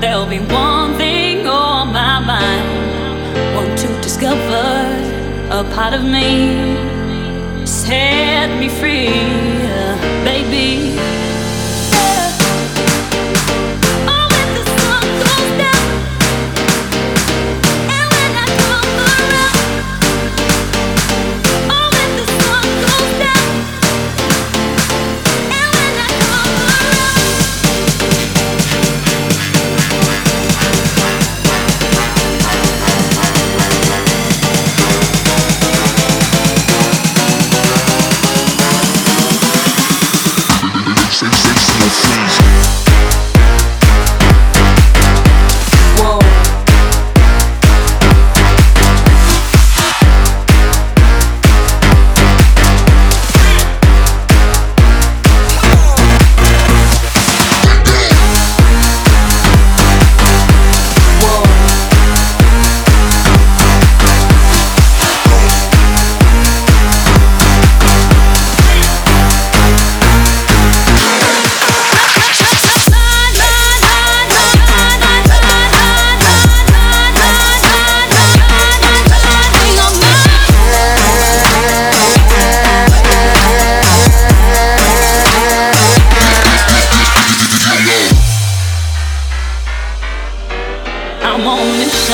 There'll be one thing on my mind. Want to discover a part of me. Set me free, baby.